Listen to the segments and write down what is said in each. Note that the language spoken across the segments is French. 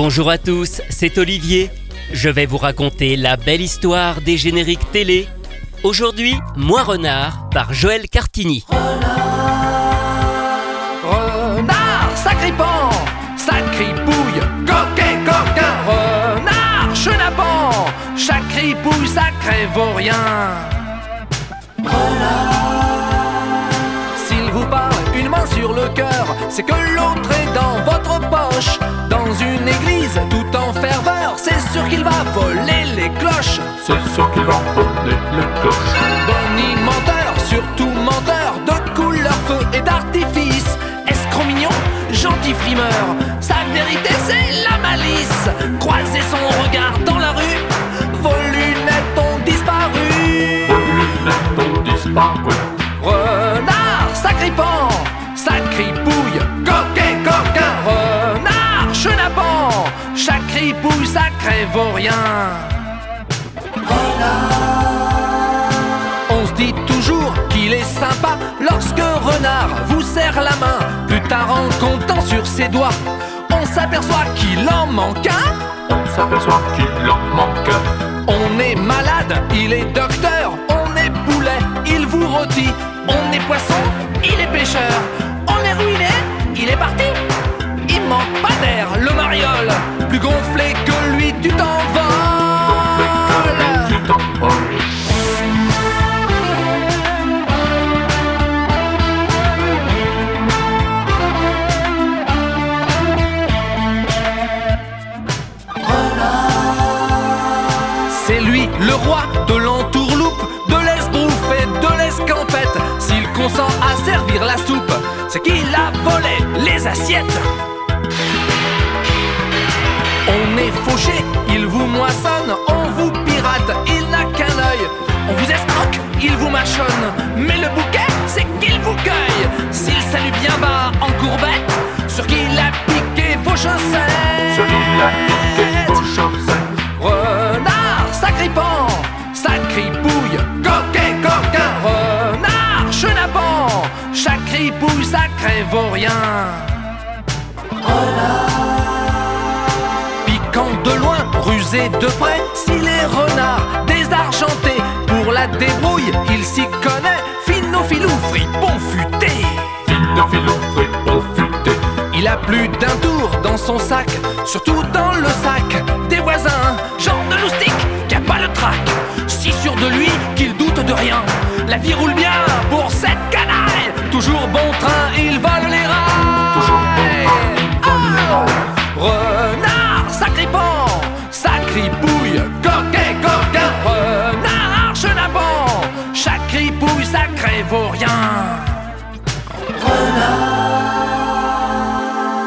Bonjour à tous, c'est Olivier. Je vais vous raconter la belle histoire des génériques télé. Aujourd'hui, Moi Renard par Joël Cartini. Renard, sacripant, sacripouille, coquet, coquin, renard, chenapan, sacripouille, sacré vaurien. S'il vous parle une main sur le cœur, c'est que l'autre est dans votre poche. Dans une église tout en ferveur, c'est sûr qu'il va voler les cloches. C'est sûr qu'il va voler les cloches. Bonnie menteur, surtout menteur, de couleur feu et d'artifice. Escroc mignon, gentil frimeur, sa vérité c'est la malice. Croiser son regard dans la rue, vos lunettes ont disparu. Vos lunettes ont disparu. Renard, sacripant, sacripouille, coquet, sacré vaurien. On se dit toujours qu'il est sympa lorsque Renard vous serre la main. Plus tard en comptant sur ses doigts, on s'aperçoit qu'il en manque un. On s'aperçoit qu'il en manque. On est malade, il est docteur. On est poulet, il vous rôtit. On est poisson, il est pêcheur. On est ruiné, il est parti. Il manque pas d'air, le mariole. Plus gonflé tu t'envoles. C'est lui, le roi de l'entourloupe, de l'esbrouffe et de l'escampette. S'il consent à servir la soupe, c'est qu'il a volé les assiettes. Fauché, il vous moissonne, on vous pirate, il n'a qu'un œil. On vous escroque, il vous mâchonne, mais le bouquet, c'est qu'il vous cueille. S'il salue bien bas en courbette, sur qu'il a piqué vos chaussettes. Celui-là piqué vos chaussettes. Renard, sacripant, sacripouille, coquet, coquin, renard, chenapan, sacripouille, sacré vaurien. Piquant rusé de près, s'il est renard, désargenté, pour la débrouille, il s'y connaît, finot filou, fripon futé. Fino, fripon, futé. Il a plus d'un tour dans son sac, surtout dans le sac des voisins. Genre de loustique qui a pas le trac. Si sûr de lui qu'il doute de rien. La vie roule bien pour cette canaille. Toujours bon train, vaurien.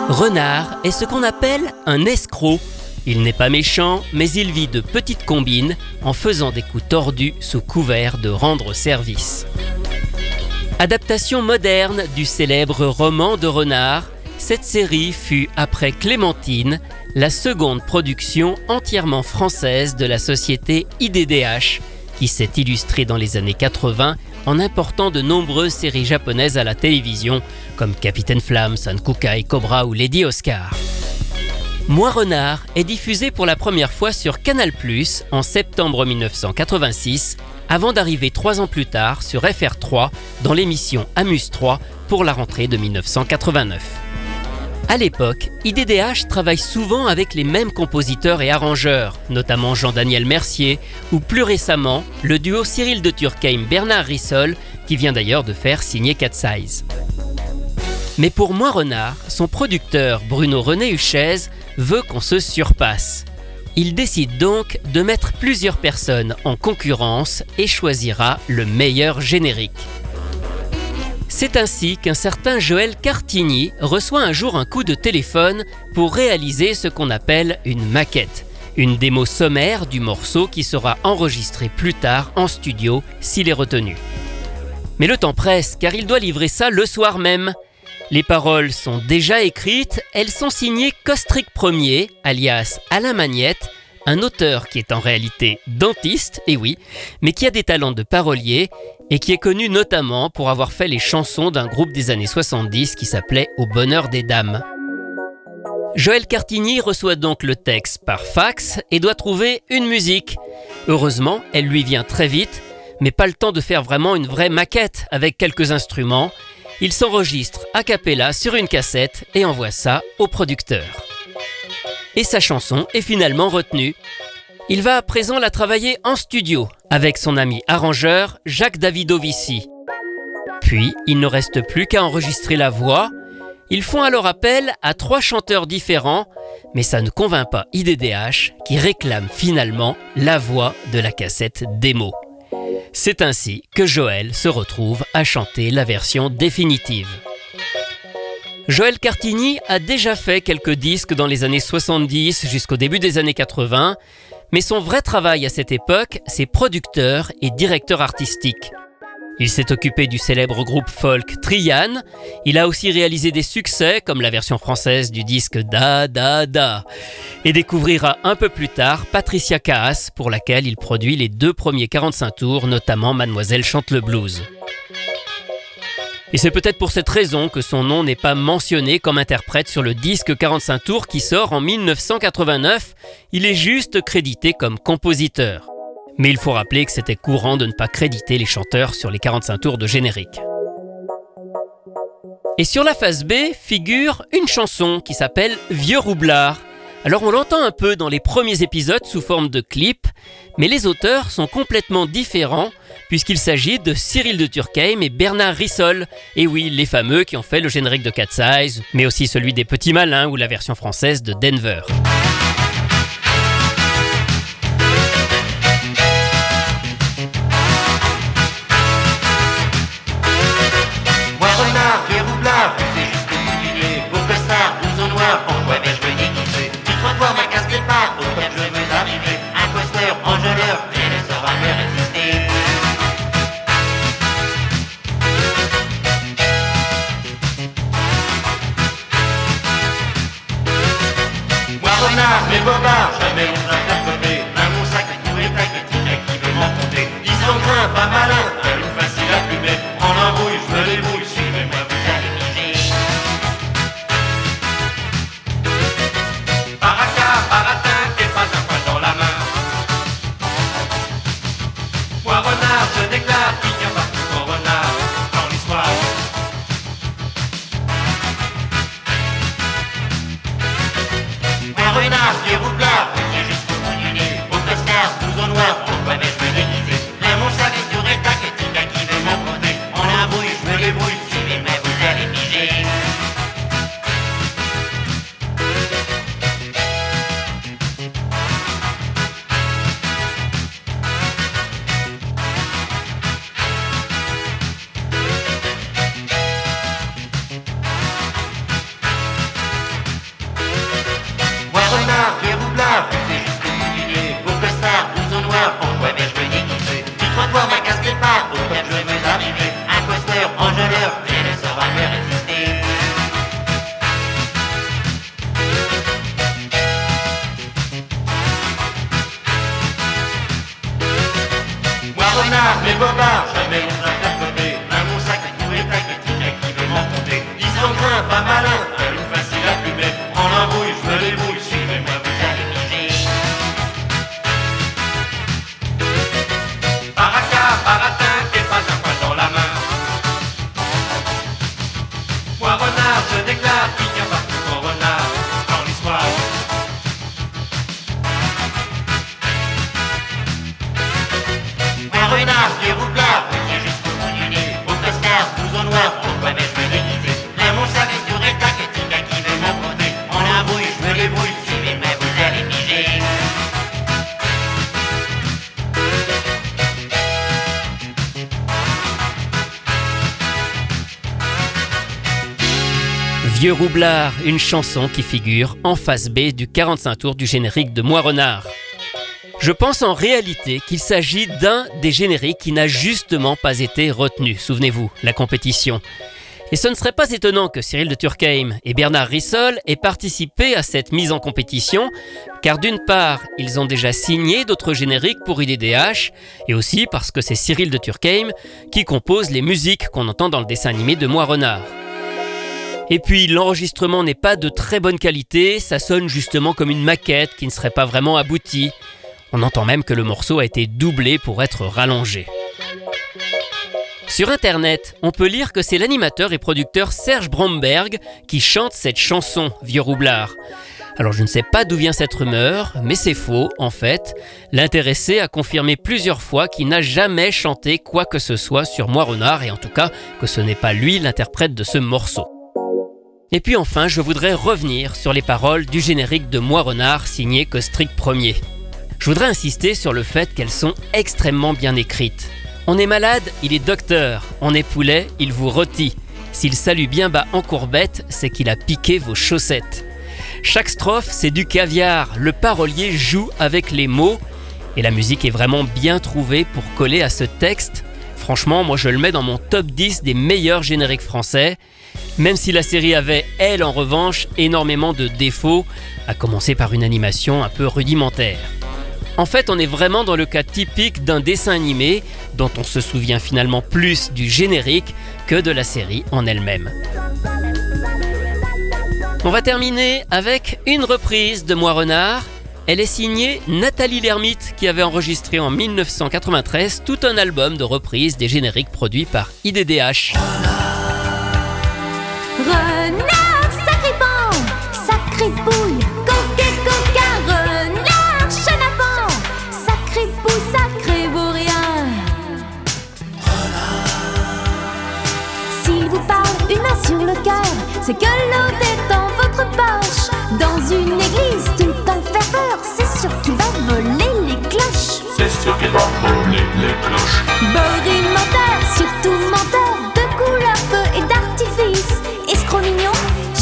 Renard est ce qu'on appelle un escroc. Il n'est pas méchant, mais il vit de petites combines en faisant des coups tordus sous couvert de rendre service. Adaptation moderne du célèbre roman de Renard, cette série fut, après Clémentine, la seconde production entièrement française de la société IDDH, qui s'est illustrée dans les années 80 en important de nombreuses séries japonaises à la télévision, comme Capitaine Flamme, Sankukai, Cobra ou Lady Oscar. Moi Renard est diffusé pour la première fois sur Canal+, en septembre 1986, avant d'arriver trois ans plus tard sur FR3 dans l'émission Amuse 3 pour la rentrée de 1989. À l'époque, IDDH travaille souvent avec les mêmes compositeurs et arrangeurs, notamment Jean-Daniel Mercier, ou plus récemment, le duo Cyril de Turckheim-Bernard Rissol, qui vient d'ailleurs de faire signer Cat Size. Mais pour moi Renard, son producteur Bruno René Huchez veut qu'on se surpasse. Il décide donc de mettre plusieurs personnes en concurrence et choisira le meilleur générique. C'est ainsi qu'un certain Joël Cartini reçoit un jour un coup de téléphone pour réaliser ce qu'on appelle une maquette, une démo sommaire du morceau qui sera enregistré plus tard en studio s'il est retenu. Mais le temps presse car il doit livrer ça le soir même. Les paroles sont déjà écrites, elles sont signées Costric Ier, alias Alain Magnette, un auteur qui est en réalité dentiste, et oui, mais qui a des talents de parolier et qui est connu notamment pour avoir fait les chansons d'un groupe des années 70 qui s'appelait Au bonheur des dames. Joël Cartigny reçoit donc le texte par fax et doit trouver une musique. Heureusement, elle lui vient très vite, mais pas le temps de faire vraiment une vraie maquette avec quelques instruments. Il s'enregistre a cappella sur une cassette et envoie ça au producteur. Et sa chanson est finalement retenue. Il va à présent la travailler en studio avec son ami arrangeur Jacques Davidovici. Puis, il ne reste plus qu'à enregistrer la voix. Ils font alors appel à trois chanteurs différents, mais ça ne convainc pas IDDH qui réclame finalement la voix de la cassette démo. C'est ainsi que Joël se retrouve à chanter la version définitive. Joël Cartigny a déjà fait quelques disques dans les années 70 jusqu'au début des années 80, mais son vrai travail à cette époque, c'est producteur et directeur artistique. Il s'est occupé du célèbre groupe folk Trian. Il a aussi réalisé des succès comme la version française du disque Da Da Da. Et découvrira un peu plus tard Patricia Caas pour laquelle il produit les deux premiers 45 tours, notamment Mademoiselle chante le blues. Et c'est peut-être pour cette raison que son nom n'est pas mentionné comme interprète sur le disque 45 tours qui sort en 1989. Il est juste crédité comme compositeur. Mais il faut rappeler que c'était courant de ne pas créditer les chanteurs sur les 45 tours de générique. Et sur la phase B figure une chanson qui s'appelle Vieux Roublard. Alors on l'entend un peu dans les premiers épisodes sous forme de clip, mais les auteurs sont complètement différents puisqu'il s'agit de Cyril de Turckheim et Bernard Rissol. Et oui, les fameux qui ont fait le générique de Cat Size, mais aussi celui des Petits Malins ou la version française de Denver. Renard, mais Vieux Roublard, une chanson qui figure en face B du 45 tours du générique de Moi Renard. Je pense en réalité qu'il s'agit d'un des génériques qui n'a justement pas été retenu, souvenez-vous, la compétition. Et ce ne serait pas étonnant que Cyril de Turckheim et Bernard Rissol aient participé à cette mise en compétition, car d'une part, ils ont déjà signé d'autres génériques pour IDDH, et aussi parce que c'est Cyril de Turckheim qui compose les musiques qu'on entend dans le dessin animé de Moi Renard. Et puis l'enregistrement n'est pas de très bonne qualité, ça sonne justement comme une maquette qui ne serait pas vraiment aboutie. On entend même que le morceau a été doublé pour être rallongé. Sur internet, on peut lire que c'est l'animateur et producteur Serge Bromberg qui chante cette chanson, Vieux Roublard. Alors je ne sais pas d'où vient cette rumeur, mais c'est faux en fait. L'intéressé a confirmé plusieurs fois qu'il n'a jamais chanté quoi que ce soit sur Moi Renard et en tout cas que ce n'est pas lui l'interprète de ce morceau. Et puis enfin, je voudrais revenir sur les paroles du générique de Moi Renard signé Costric Premier. Je voudrais insister sur le fait qu'elles sont extrêmement bien écrites. On est malade, il est docteur. On est poulet, il vous rôtit. S'il salue bien bas en courbette, c'est qu'il a piqué vos chaussettes. Chaque strophe, c'est du caviar. Le parolier joue avec les mots. Et la musique est vraiment bien trouvée pour coller à ce texte. Franchement, moi je le mets dans mon top 10 des meilleurs génériques français. Même si la série avait, elle en revanche, énormément de défauts, à commencer par une animation un peu rudimentaire. En fait, on est vraiment dans le cas typique d'un dessin animé dont on se souvient finalement plus du générique que de la série en elle-même. On va terminer avec une reprise de Moi Renard. Elle est signée Nathalie Lermite qui avait enregistré en 1993 tout un album de reprises des génériques produits par IDDH. Renard, sacré pan, sacré bouille, coquet, coquin, renard, chenapan, sacré pou, sacré vaurien. S'il vous parle une main sur le cœur, c'est que l'autre est dans votre poche. Dans une église tout en ferveur, c'est sûr qu'il va voler les cloches. C'est sûr qu'il va voler les cloches. Body menteur, surtout menteur,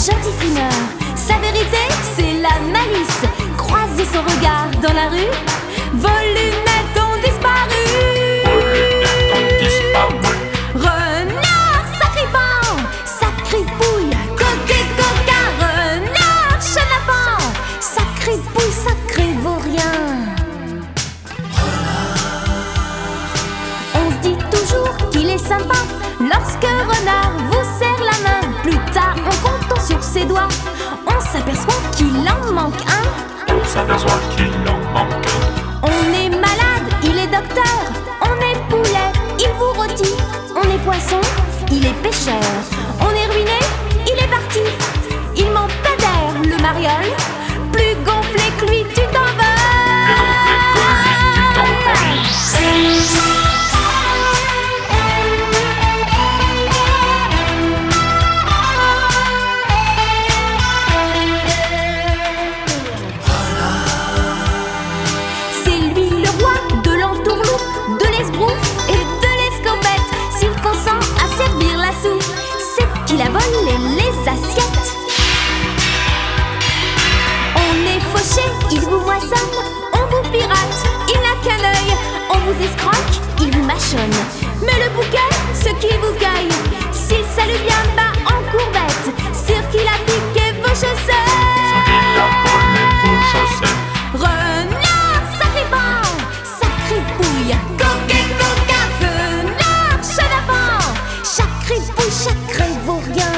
gentil frimeur. Sa vérité, c'est la malice. Croiser son regard dans la rue, vos lunettes ont disparu. Renard, sacré pan, sacré pouille, coquet, renard, chenapan, sacré pouille, sacré vaurien. On se dit toujours qu'il est sympa lorsque renard ses doigts, on s'aperçoit qu'il en manque un. On s'aperçoit qu'il en manque un. On est malade, il est docteur. On est poulet, il vous rôtit. On est poisson, il est pêcheur. On est ruiné, il est parti. Il manque pas d'air, le mariole. En courbette, sûr qu'il a piqué vos chaussettes. Il a volé vos chaussettes. Renard, sacré pan, sacré pouille, coquet, coquin, renard, chenapan, sacré pouille, sacré vaurien.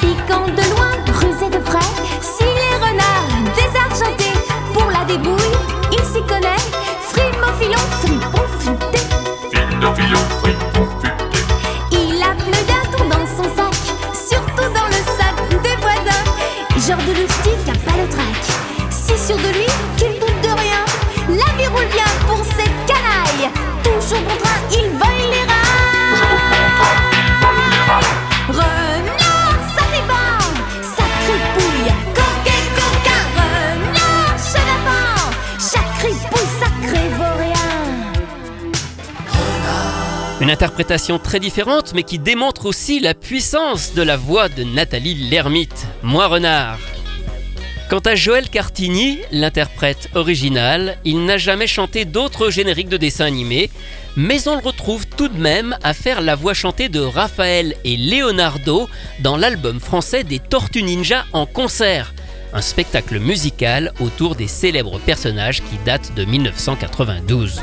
Piquant de loin, rusé de près, s'il est renard, désargenté, pour la débouille, il s'y connaît, frimophilon, fripon, futé. Il a plus d'un dans son sac, surtout dans le sac des voisins. Genre Une interprétation très différente mais qui démontre aussi la puissance de la voix de Nathalie Lermite, Moi Renard. Quant à Joël Cartigny, l'interprète original, il n'a jamais chanté d'autres génériques de dessins animés, mais on le retrouve tout de même à faire la voix chantée de Raphaël et Leonardo dans l'album français des Tortues Ninja en concert, un spectacle musical autour des célèbres personnages qui datent de 1992.